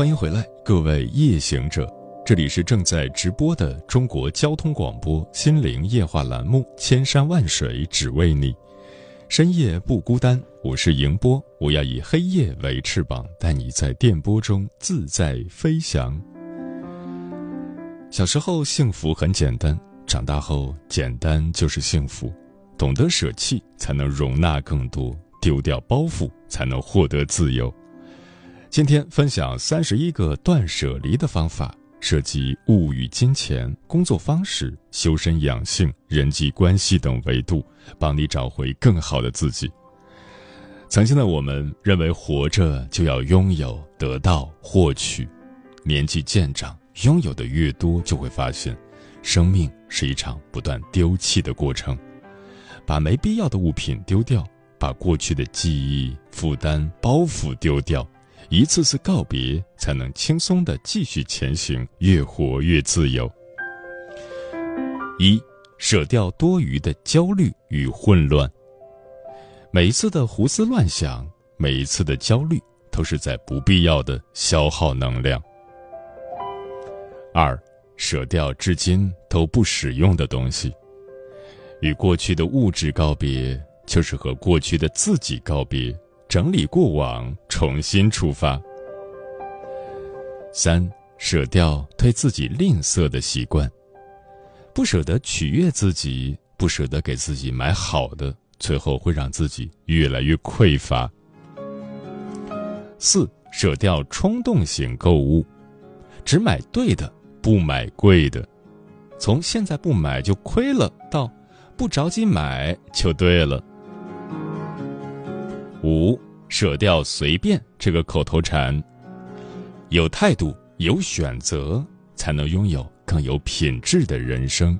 欢迎回来，各位夜行者，这里是正在直播的中国交通广播心灵夜话栏目《千山万水只为你》，深夜不孤单，我是迎波，我要以黑夜为翅膀，带你在电波中自在飞翔。小时候幸福很简单，长大后简单就是幸福，懂得舍弃才能容纳更多，丢掉包袱才能获得自由。今天分享三十一个断舍离的方法，涉及物与金钱、工作方式、修身养性、人际关系等维度，帮你找回更好的自己。曾经的我们认为活着就要拥有、得到、获取，年纪渐长，拥有的越多，就会发现，生命是一场不断丢弃的过程。把没必要的物品丢掉，把过去的记忆、负担、包袱丢掉。一次次告别，才能轻松的继续前行，越活越自由。一，舍掉多余的焦虑与混乱。每一次的胡思乱想，每一次的焦虑，都是在不必要的消耗能量。二，舍掉至今都不使用的东西。与过去的物质告别，就是和过去的自己告别。整理过往，重新出发。三，舍掉对自己吝啬的习惯，不舍得取悦自己，不舍得给自己买好的，最后会让自己越来越匮乏。四，舍掉冲动型购物，只买对的，不买贵的，从现在不买就亏了，到不着急买就对了。五，舍掉“随便”这个口头禅，有态度、有选择，才能拥有更有品质的人生。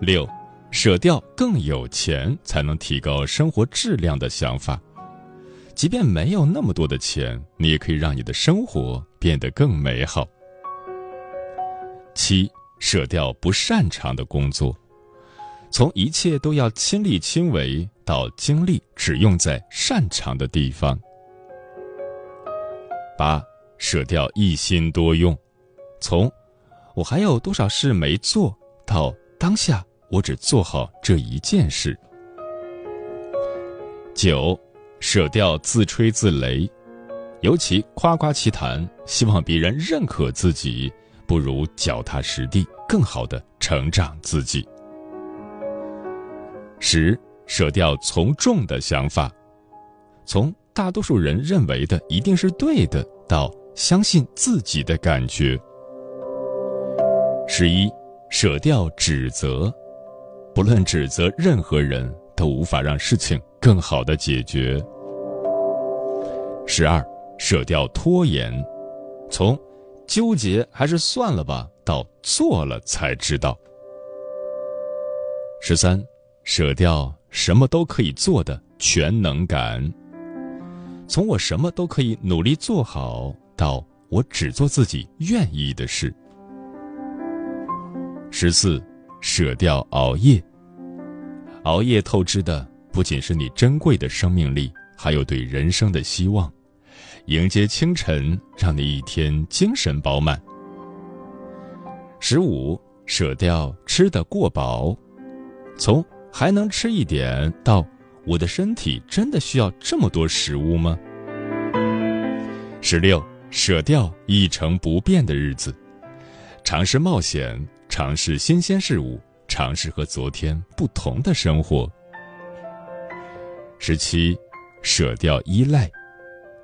六，舍掉更有钱才能提高生活质量的想法，即便没有那么多的钱，你也可以让你的生活变得更美好。七，舍掉不擅长的工作。从一切都要亲力亲为，到精力只用在擅长的地方。八，舍掉一心多用，从我还有多少事没做到当下我只做好这一件事。九，舍掉自吹自擂，尤其夸夸其谈，希望别人认可自己，不如脚踏实地，更好的成长自己。十，舍掉从众的想法，从大多数人认为的一定是对的，到相信自己的感觉。十一，舍掉指责，不论指责任何人，都无法让事情更好的解决。十二，舍掉拖延，从纠结还是算了吧，到做了才知道。十三。舍掉什么都可以做的全能感，从我什么都可以努力做好，到我只做自己愿意的事。十四，舍掉熬夜。熬夜透支的不仅是你珍贵的生命力，还有对人生的希望。迎接清晨，让你一天精神饱满。十五，舍掉吃的过饱，从。还能吃一点，到我的身体真的需要这么多食物吗？十六，舍掉一成不变的日子，尝试冒险，尝试新鲜事物，尝试和昨天不同的生活。十七，舍掉依赖，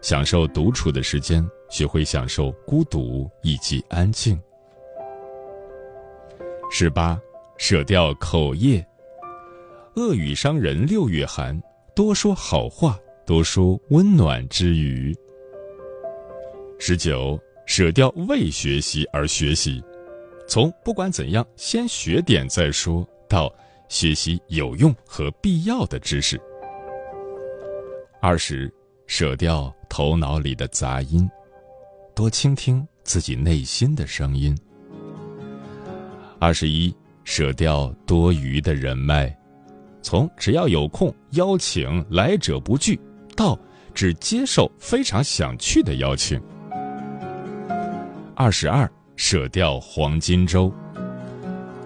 享受独处的时间，学会享受孤独以及安静。十八，舍掉口业。恶语伤人六月寒，多说好话，多说温暖之语。十九，舍掉为学习而学习，从不管怎样先学点再说到学习有用和必要的知识。二十，舍掉头脑里的杂音，多倾听自己内心的声音。二十一，舍掉多余的人脉，从只要有空邀请来者不拒，到只接受非常想去的邀请。二十二，舍掉黄金周。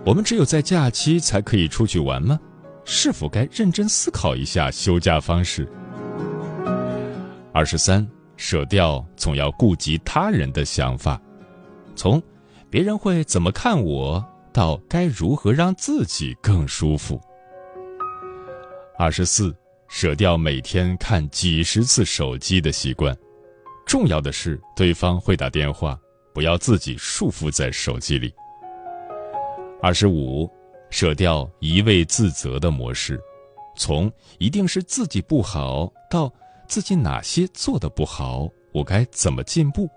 我们只有在假期才可以出去玩吗？是否该认真思考一下休假方式？二十三，舍掉总要顾及他人的想法，从别人会怎么看我，到该如何让自己更舒服。二十四，舍掉每天看几十次手机的习惯，重要的是对方会打电话。不要自己束缚在手机里。二十五，舍掉一味自责的模式，从一定是自己不好到自己哪些做的不好，我该怎么进步？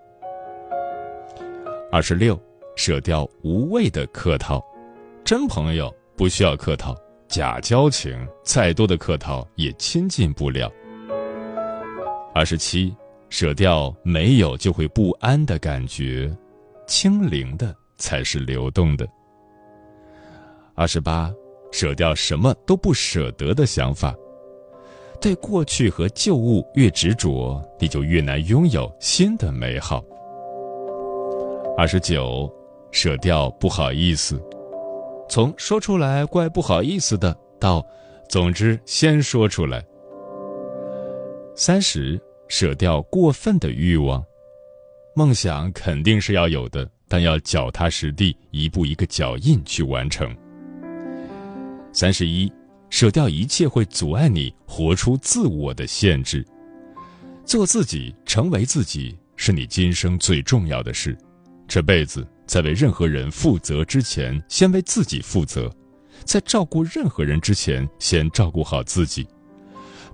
二十六，舍掉无谓的客套，真朋友不需要客套，假交情再多的客套也亲近不了。二十七。舍掉没有就会不安的感觉，清零的才是流动的。二十八，舍掉什么都不舍得的想法。对过去和旧物越执着，你就越难拥有新的美好。二十九，舍掉不好意思，从说出来怪不好意思的，到总之先说出来。三十。舍掉过分的欲望，梦想肯定是要有的，但要脚踏实地，一步一个脚印去完成。三十一，舍掉一切会阻碍你活出自我的限制，做自己，成为自己，是你今生最重要的事。这辈子在为任何人负责之前，先为自己负责；在照顾任何人之前，先照顾好自己。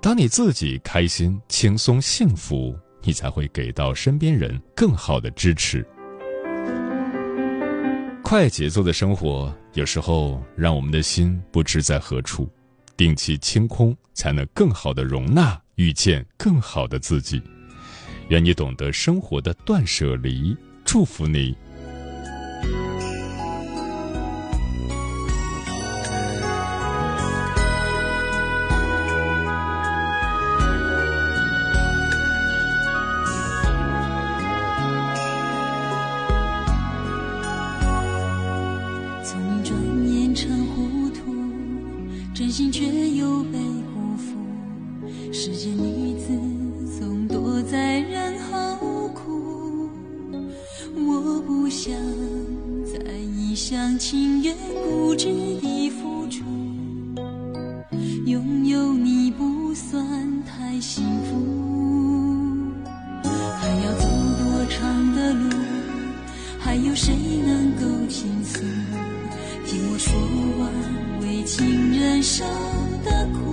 当你自己开心、轻松、幸福，你才会给到身边人更好的支持。快节奏的生活有时候让我们的心不知在何处，定期清空，才能更好的容纳、遇见更好的自己。愿你懂得生活的断舍离，祝福你。感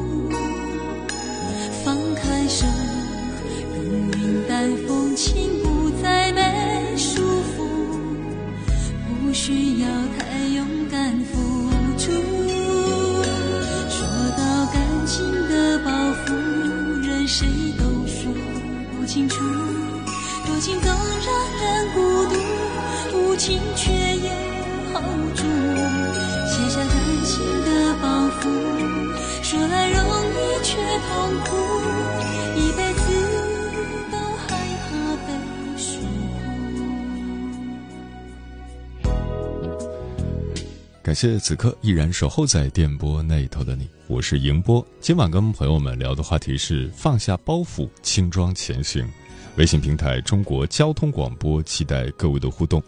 谢此刻依然守候在电波那头的你，我是迎波。今晚跟朋友们聊的话题是放下包袱，轻装前行。微信平台中国交通广播，期待各位的互动。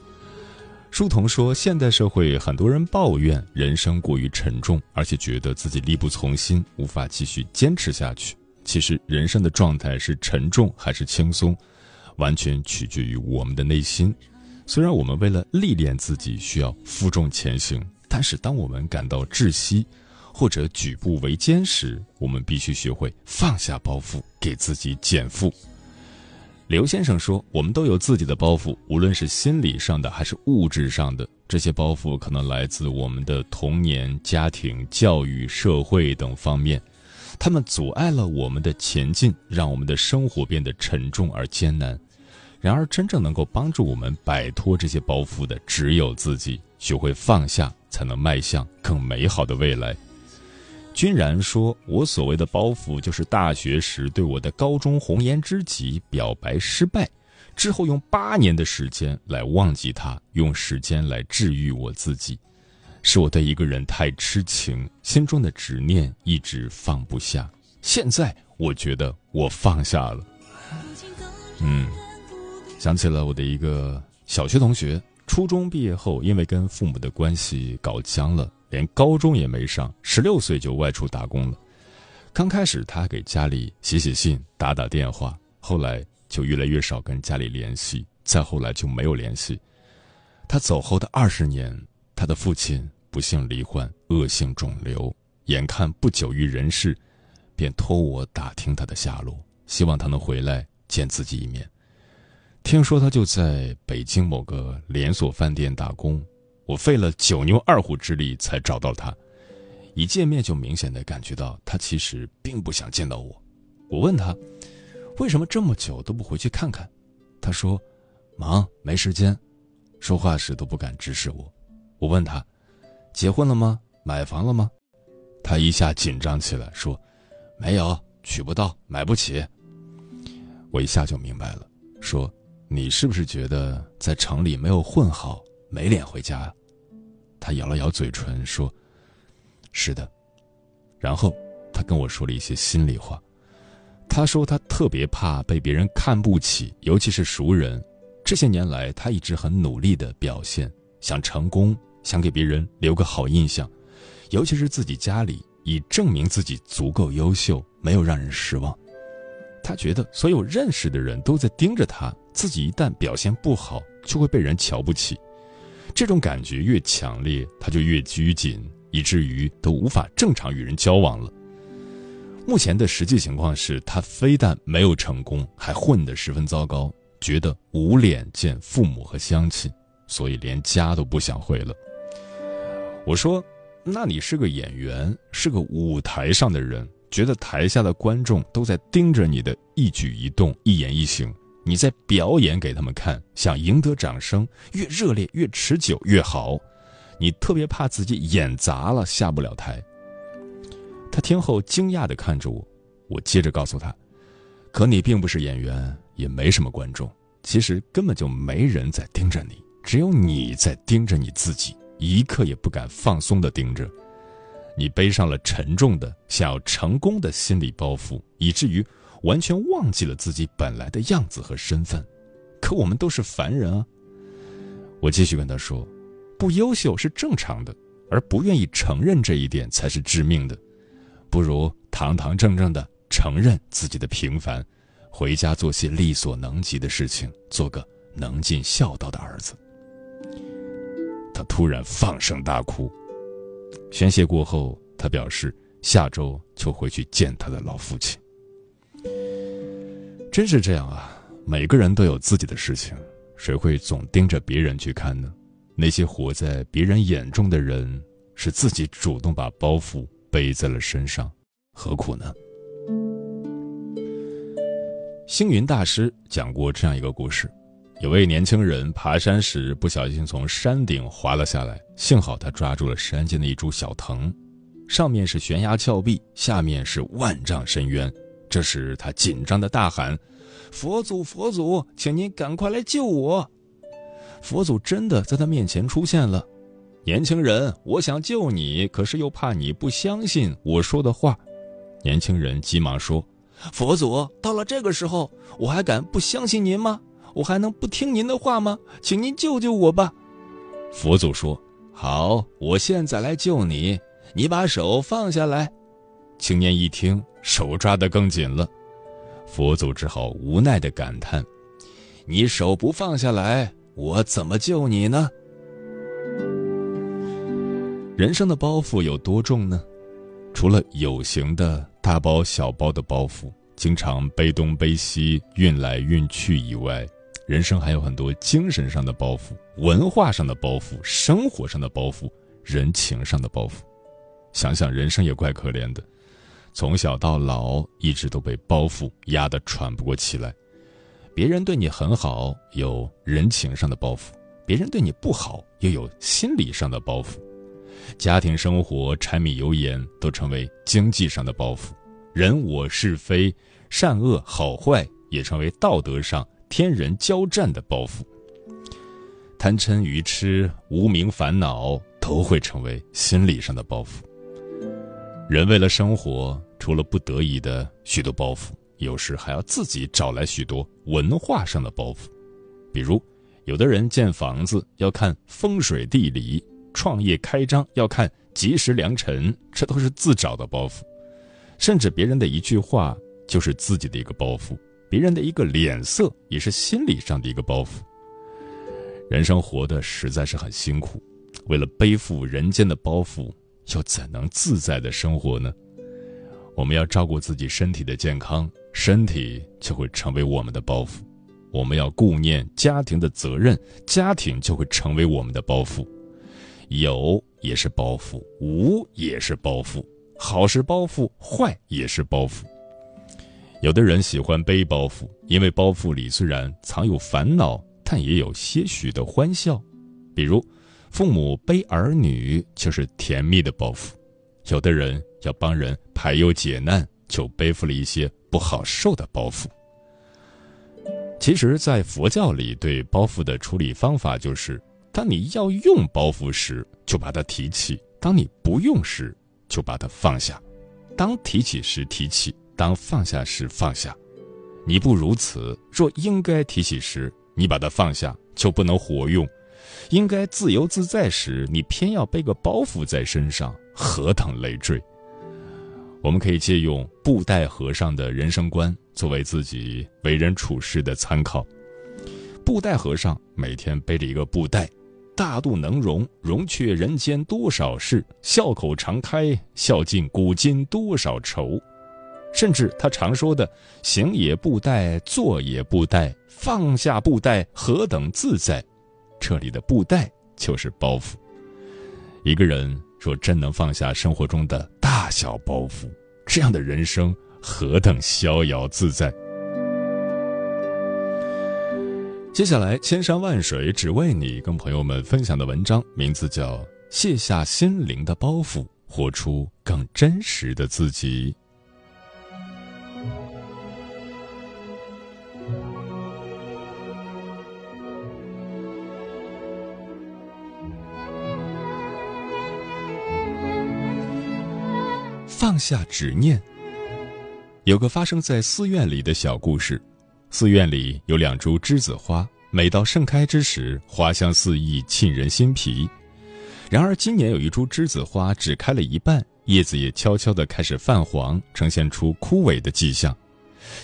书童说，现代社会很多人抱怨人生过于沉重，而且觉得自己力不从心，无法继续坚持下去。其实，人生的状态是沉重还是轻松，完全取决于我们的内心。虽然我们为了历练自己需要负重前行。但是，当我们感到窒息，或者举步维艰时，我们必须学会放下包袱，给自己减负。刘先生说：“我们都有自己的包袱，无论是心理上的还是物质上的。这些包袱可能来自我们的童年、家庭、教育、社会等方面，他们阻碍了我们的前进，让我们的生活变得沉重而艰难。然而，真正能够帮助我们摆脱这些包袱的，只有自己。学会放下，才能迈向更美好的未来。”君然说：“我所谓的包袱，就是大学时对我的高中红颜知己表白失败，之后用八年的时间来忘记他，用时间来治愈我自己。是我对一个人太痴情，心中的执念一直放不下。现在我觉得我放下了。嗯，想起了我的一个小学同学，初中毕业后，因为跟父母的关系搞僵了。”连高中也没上，十六岁就外出打工了。刚开始他还给家里写写信、打打电话，后来就越来越少跟家里联系，再后来就没有联系。他走后的二十年，他的父亲不幸罹患恶性肿瘤，眼看不久于人世，便托我打听他的下落，希望他能回来见自己一面。听说他就在北京某个连锁饭店打工。我费了九牛二虎之力才找到他，一见面就明显的感觉到他其实并不想见到我。我问他，为什么这么久都不回去看看？他说，忙没时间，说话时都不敢直视我。我问他，结婚了吗？买房了吗？他一下紧张起来，说，没有，娶不到，买不起。我一下就明白了，说，你是不是觉得在城里没有混好？没脸回家，他咬了咬嘴唇说：“是的。”然后他跟我说了一些心里话。他说他特别怕被别人看不起，尤其是熟人。这些年来，他一直很努力的表现，想成功，想给别人留个好印象，尤其是自己家里，以证明自己足够优秀，没有让人失望。他觉得所有认识的人都在盯着他，自己一旦表现不好，就会被人瞧不起。这种感觉越强烈，他就越拘谨，以至于都无法正常与人交往了。目前的实际情况是他非但没有成功，还混得十分糟糕，觉得无脸见父母和乡亲，所以连家都不想回了。我说：“那你是个演员，是个舞台上的人，觉得台下的观众都在盯着你的一举一动、一言一行。”你在表演给他们看，想赢得掌声，越热烈越持久越好。你特别怕自己演砸了下不了台。他听后惊讶地看着我，我接着告诉他：“可你并不是演员，也没什么观众，其实根本就没人在盯着你，只有你在盯着你自己，一刻也不敢放松地盯着。你背上了沉重的想要成功的心理包袱，以至于……”完全忘记了自己本来的样子和身份，可我们都是凡人啊。我继续跟他说：“不优秀是正常的，而不愿意承认这一点才是致命的。不如堂堂正正的承认自己的平凡，回家做些力所能及的事情，做个能尽孝道的儿子。”他突然放声大哭。宣泄过后，他表示下周就回去见他的老父亲。真是这样啊！每个人都有自己的事情，谁会总盯着别人去看呢？那些活在别人眼中的人，是自己主动把包袱背在了身上，何苦呢？星云大师讲过这样一个故事：有位年轻人爬山时不小心从山顶滑了下来，幸好他抓住了山间的一株小藤，上面是悬崖峭壁，下面是万丈深渊。这时，他紧张的大喊：“佛祖，佛祖，请您赶快来救我！”佛祖真的在他面前出现了。年轻人，我想救你，可是又怕你不相信我说的话。年轻人急忙说：“佛祖，到了这个时候，我还敢不相信您吗？我还能不听您的话吗？请您救救我吧！”佛祖说：“好，我现在来救你。你把手放下来。”青年一听。手抓得更紧了，佛祖只好无奈的感叹：“你手不放下来，我怎么救你呢？”人生的包袱有多重呢？除了有形的大包小包的包袱，经常背东背西运来运去以外，人生还有很多精神上的包袱、文化上的包袱、生活上的包袱、人情上的包袱。想想人生也怪可怜的，从小到老一直都被包袱压得喘不过气来。别人对你很好，有人情上的包袱；别人对你不好，又有心理上的包袱。家庭生活、柴米油盐都成为经济上的包袱，人我是非、善恶好坏也成为道德上天人交战的包袱。贪嗔愚痴、无名烦恼都会成为心理上的包袱。人为了生活，除了不得已的许多包袱，有时还要自己找来许多文化上的包袱，比如，有的人建房子要看风水地理。创业开张要看吉时良辰，这都是自找的包袱；甚至别人的一句话就是自己的一个包袱，别人的一个脸色也是心理上的一个包袱。人生活的实在是很辛苦，为了背负人间的包袱，又怎能自在的生活呢？我们要照顾自己身体的健康，身体就会成为我们的包袱；我们要顾念家庭的责任，家庭就会成为我们的包袱。有也是包袱，无也是包袱，好是包袱，坏也是包袱。有的人喜欢背包袱，因为包袱里虽然藏有烦恼，但也有些许的欢笑。比如，父母背儿女就是甜蜜的包袱；有的人要帮人排忧解难，就背负了一些不好受的包袱。其实，在佛教里，对包袱的处理方法就是。当你要用包袱时，就把它提起；当你不用时，就把它放下。当提起时提起，当放下时放下。你不如此，若应该提起时，你把它放下，就不能活用；应该自由自在时，你偏要背个包袱在身上，何等累赘！我们可以借用布袋和尚的人生观，作为自己为人处事的参考。布袋和尚每天背着一个布袋。大肚能容，容却人间多少事；笑口常开，笑尽古今多少愁。甚至他常说的“行也不带，坐也不带，放下布袋，何等自在”，这里的布袋就是包袱。一个人若真能放下生活中的大小包袱，这样的人生何等逍遥自在！接下来，千山万水只为你，跟朋友们分享的文章名字叫《卸下心灵的包袱，活出更真实的自己》。放下执念。有个发生在寺院里的小故事。寺院里有两株栀子花，每到盛开之时，花香四溢，沁人心脾。然而今年有一株栀子花只开了一半，叶子也悄悄地开始泛黄，呈现出枯萎的迹象。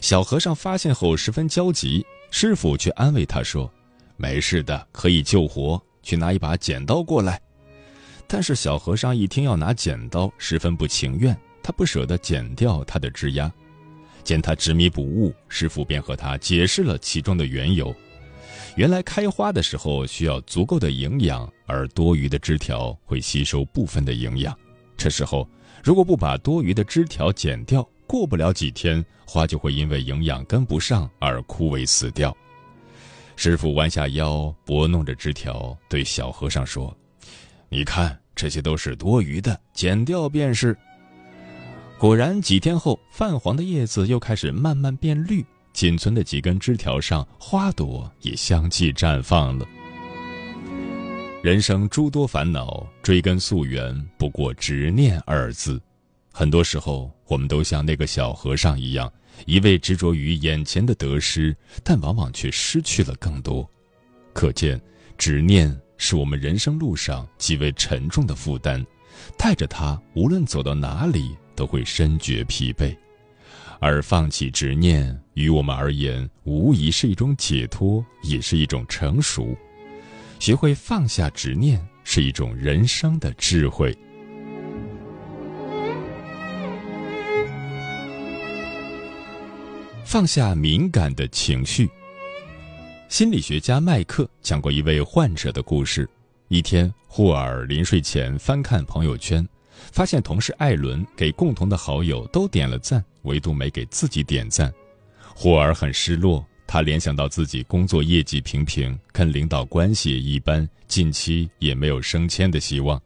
小和尚发现后十分焦急，师傅却安慰他说：“没事的，可以救活。去拿一把剪刀过来。”但是小和尚一听要拿剪刀，十分不情愿，他不舍得剪掉他的枝丫。见他执迷不悟，师傅便和他解释了其中的缘由。原来开花的时候需要足够的营养，而多余的枝条会吸收部分的营养。这时候如果不把多余的枝条剪掉，过不了几天，花就会因为营养跟不上而枯萎死掉。师傅弯下腰拨弄着枝条，对小和尚说：“你看，这些都是多余的，剪掉便是。”果然，几天后，泛黄的叶子又开始慢慢变绿，仅存的几根枝条上，花朵也相继绽放了。人生诸多烦恼，追根溯源，不过执念二字。很多时候，我们都像那个小和尚一样，一味执着于眼前的得失，但往往却失去了更多。可见，执念是我们人生路上极为沉重的负担，带着它无论走到哪里都会深觉疲惫，而放弃执念于我们而言无疑是一种解脱，也是一种成熟，学会放下执念是一种人生的智慧。放下敏感的情绪。心理学家麦克讲过一位患者的故事。一天，霍尔临睡前翻看朋友圈，发现同事艾伦给共同的好友都点了赞，唯独没给自己点赞。霍尔很失落，他联想到自己工作业绩平平，跟领导关系一般，近期也没有升迁的希望。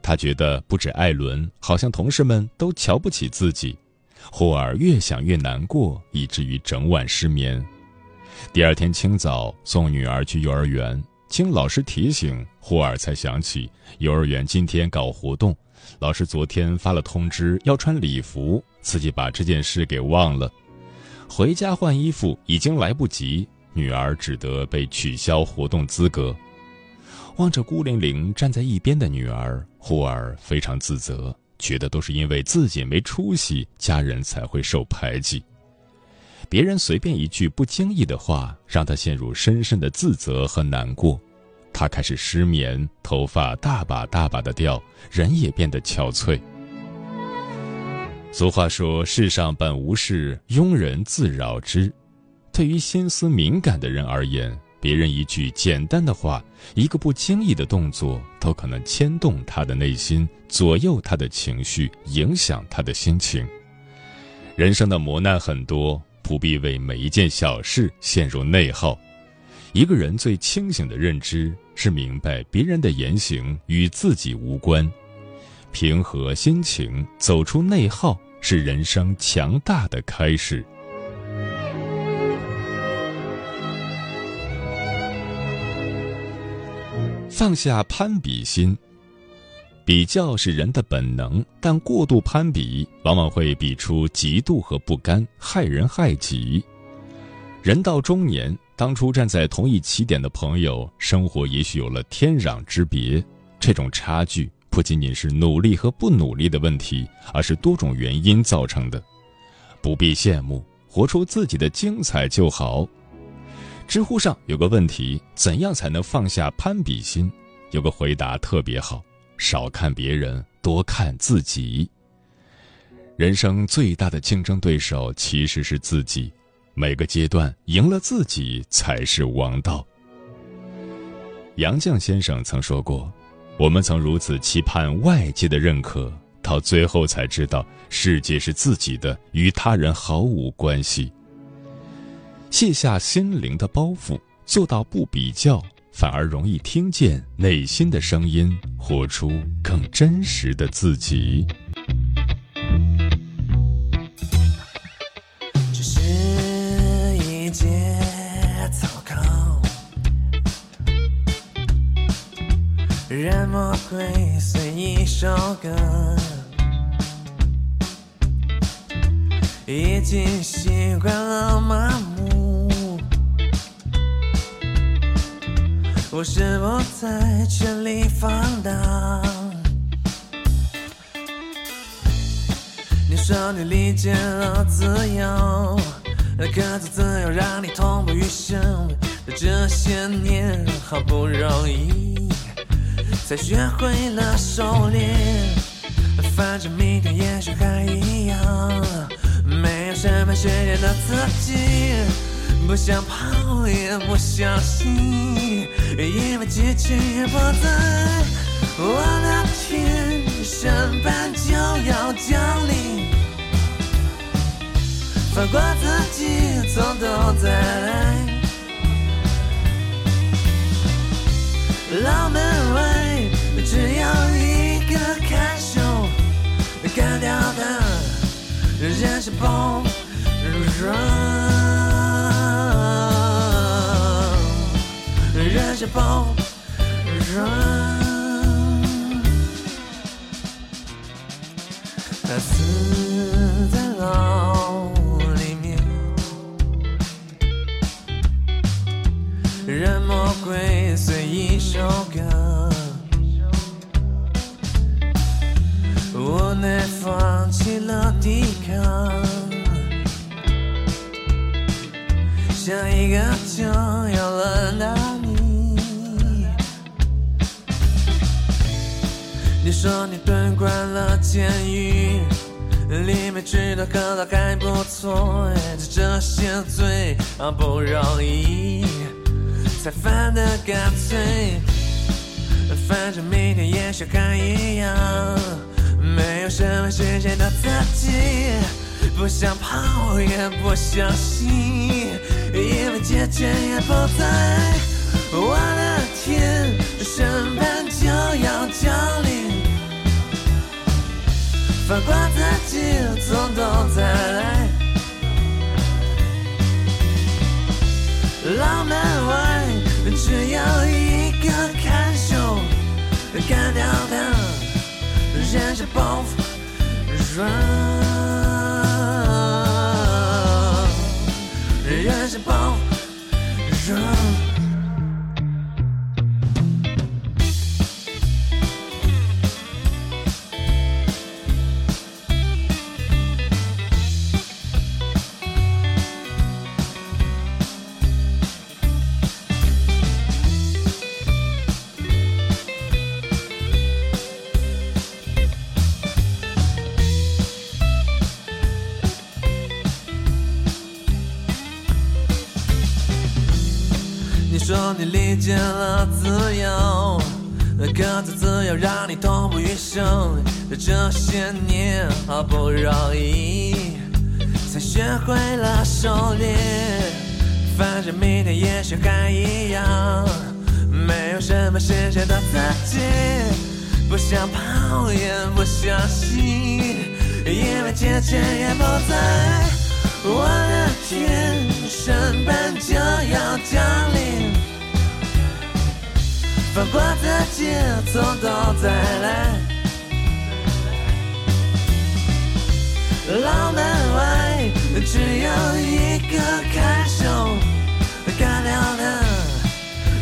他觉得不止艾伦，好像同事们都瞧不起自己。霍尔越想越难过，以至于整晚失眠。第二天清早送女儿去幼儿园，经老师提醒，霍尔才想起幼儿园今天搞活动，老师昨天发了通知要穿礼服，自己把这件事给忘了。回家换衣服已经来不及，女儿只得被取消活动资格。望着孤零零站在一边的女儿，霍尔非常自责，觉得都是因为自己没出息，家人才会受排挤。别人随便一句不经意的话，让他陷入深深的自责和难过。他开始失眠，头发大把大把的掉，人也变得憔悴。俗话说：“世上本无事，庸人自扰之。”对于心思敏感的人而言，别人一句简单的话，一个不经意的动作，都可能牵动他的内心，左右他的情绪，影响他的心情。人生的磨难很多。不必为每一件小事陷入内耗。一个人最清醒的认知是明白别人的言行与自己无关，平和心情，走出内耗是人生强大的开始。放下攀比心。比较是人的本能，但过度攀比往往会比出嫉妒和不甘，害人害己。人到中年，当初站在同一起点的朋友，生活也许有了天壤之别。这种差距不仅仅是努力和不努力的问题，而是多种原因造成的。不必羡慕，活出自己的精彩就好。知乎上有个问题：怎样才能放下攀比心？有个回答特别好。少看别人，多看自己。人生最大的竞争对手其实是自己，每个阶段赢了自己才是王道。杨绛先生曾说过：“我们曾如此期盼外界的认可，到最后才知道世界是自己的，与他人毫无关系。”卸下心灵的包袱，做到不比较。反而容易听见内心的声音，活出更真实的自己。这是一节草稿，让魔鬼随一首歌，已经习惯了麻木。我是我在全力放荡？你说你理解了自由，可这自由让你痛不欲生。这些年好不容易才学会了收敛，反正明天也许还一样，没有什么悬念的自己。不想跑，也不相信，因为结局不在我的天，审判就要降临，放过自己，从头再来。老门外只有一个看守，干掉的人是崩软。是包容，他死在牢里面，让魔鬼随一首歌，无奈放弃了抵抗，下一个就说你蹲惯了监狱，里面吃的喝的还不错，这些最不容易，才犯的干脆。反正明天也许还一样，没有什么时间的自己，不想跑也不想醒，因为姐姐也不在。我的天，审判就要降临，放过自己，从头再来。牢门外只有一个看守，干掉他，人生包袱软，人生包袱软。你痛不欲生。这些年好不容易才学会了狩猎，反正明天也许还一样，没有什么实现的自己，不想跑也不想醒，因为姐姐也不在。我的天，审判就要降临，放过自己，走到再来，浪门外只有一个看守，干掉了，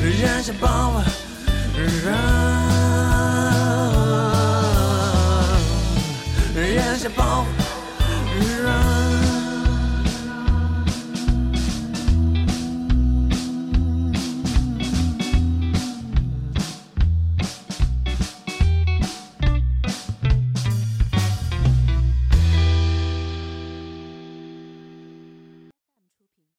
扔下包袱，扔下包袱。